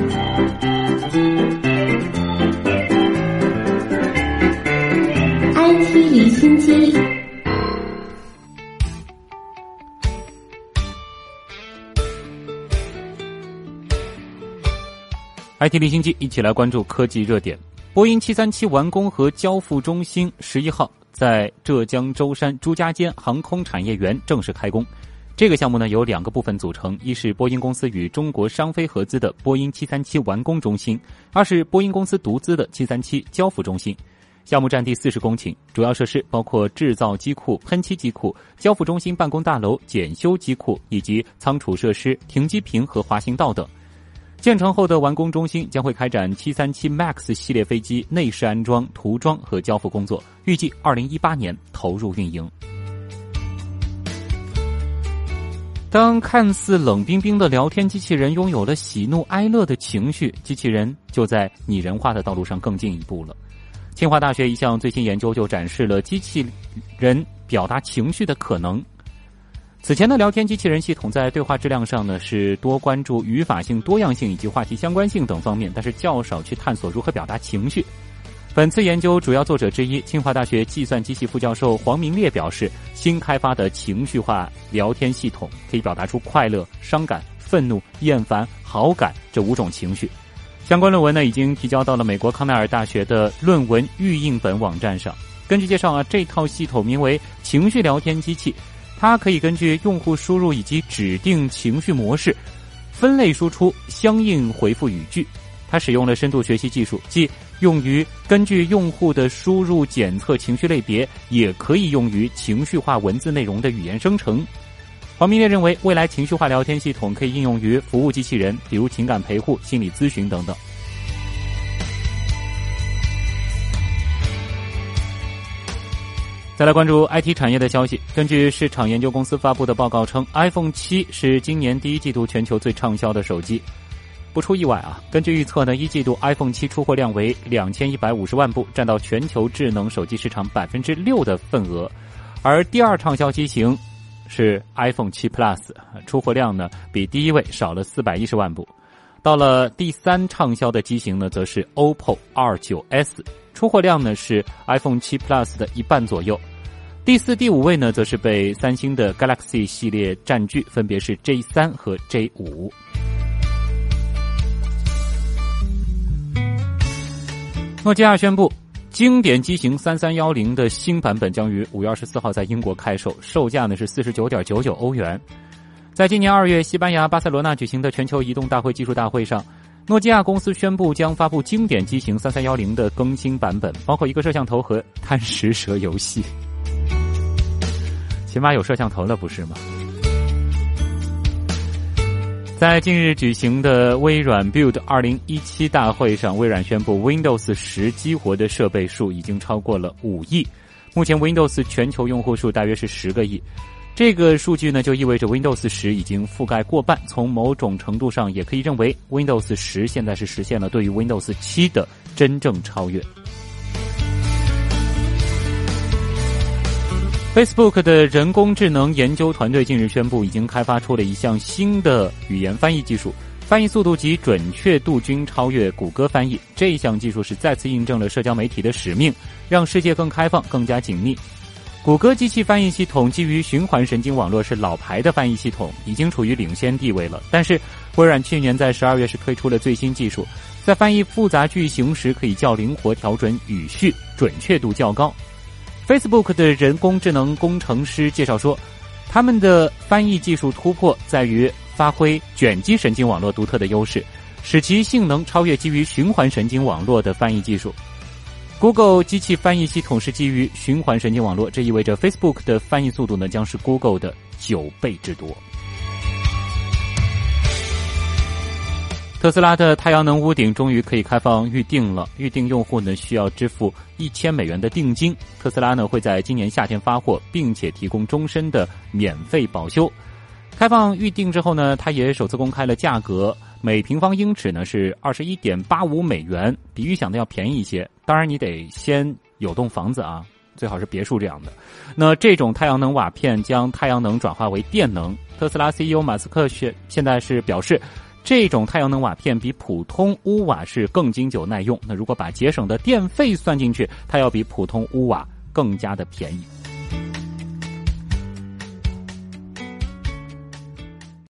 IT 离心机。IT 离心机，一起来关注科技热点。波音737完工和交付中心十一号在浙江舟山朱家尖航空产业园正式开工。这个项目呢由两个部分组成：一是波音公司与中国商飞合资的波音737完工中心；二是波音公司独资的737交付中心。项目占地四十公顷，主要设施包括制造机库、喷漆机库、交付中心办公大楼、检修机库以及仓储设施、停机坪和滑行道等。建成后的完工中心将会开展737 MAX 系列飞机内饰安装、涂装和交付工作，预计2018年投入运营。当看似冷冰冰的聊天机器人拥有了喜怒哀乐的情绪，机器人就在拟人化的道路上更进一步了。清华大学一项最新研究就展示了机器人表达情绪的可能。此前的聊天机器人系统在对话质量上呢是多关注语法性多样性以及话题相关性等方面，但是较少去探索如何表达情绪。本次研究主要作者之一清华大学计算机系副教授黄明烈表示，新开发的情绪化聊天系统可以表达出快乐、伤感、愤怒、厌烦、好感这五种情绪。相关论文呢已经提交到了美国康奈尔大学的论文预印本网站上。根据介绍啊，这套系统名为情绪聊天机器。它可以根据用户输入以及指定情绪模式，分类输出相应回复语句。它使用了深度学习技术，即用于根据用户的输入检测情绪类别，也可以用于情绪化文字内容的语言生成。黄明烈认为，未来情绪化聊天系统可以应用于服务机器人，比如情感陪护、心理咨询等等。再来关注 IT 产业的消息。根据市场研究公司发布的报告称，iPhone 七是今年第一季度全球最畅销的手机。不出意外啊，根据预测呢，一季度 iPhone 七出货量为两千一百五十万部，占到全球智能手机市场百分之六的份额。而第二畅销机型是 iPhone 七 Plus，出货量呢比第一位少了四百一十万部。到了第三畅销的机型呢，则是 OPPO R 九 S，出货量呢是 iPhone 七 Plus 的一半左右。第四、第五位呢，则是被三星的 Galaxy 系列占据，分别是 J 三和 J 五。诺基亚宣布，经典机型三三幺零的新版本将于五月二十四号在英国开售，售价呢是四十九点九九欧元。在今年二月，西班牙巴塞罗那举行的全球移动大会技术大会上，诺基亚公司宣布将发布经典机型三三幺零的更新版本，包括一个摄像头和贪食蛇游戏。起码有摄像头了，不是吗？在近日举行的微软 Build 二零一七大会上，微软宣布 Windows 十激活的设备数已经超过了五亿。目前 Windows 全球用户数大约是十个亿。这个数据呢，就意味着 Windows 十已经覆盖过半。从某种程度上，也可以认为 Windows 十现在是实现了对于 Windows 七的真正超越。Facebook 的人工智能研究团队近日宣布，已经开发出了一项新的语言翻译技术，翻译速度及准确度均超越谷歌翻译。这一项技术是再次印证了社交媒体的使命，让世界更开放、更加紧密。谷歌机器翻译系统基于循环神经网络，是老牌的翻译系统，已经处于领先地位了。但是，微软去年在十二月是推出了最新技术，在翻译复杂句型时可以较灵活调整语序，准确度较高。Facebook 的人工智能工程师介绍说，他们的翻译技术突破在于发挥卷积神经网络独特的优势，使其性能超越基于循环神经网络的翻译技术。Google 机器翻译系统是基于循环神经网络，这意味着 Facebook 的翻译速度呢将是 Google 的九倍之多。特斯拉的太阳能屋顶终于可以开放预定了。预定用户呢需要支付一千美元的定金。特斯拉呢会在今年夏天发货，并且提供终身的免费保修。开放预定之后呢，它也首次公开了价格，每平方英尺呢是二十一点八五美元，比预想的要便宜一些。当然，你得先有栋房子啊，最好是别墅这样的。那这种太阳能瓦片将太阳能转化为电能。特斯拉 CEO 马斯克现现在是表示。这种太阳能瓦片比普通屋瓦是更经久耐用。那如果把节省的电费算进去，它要比普通屋瓦更加的便宜。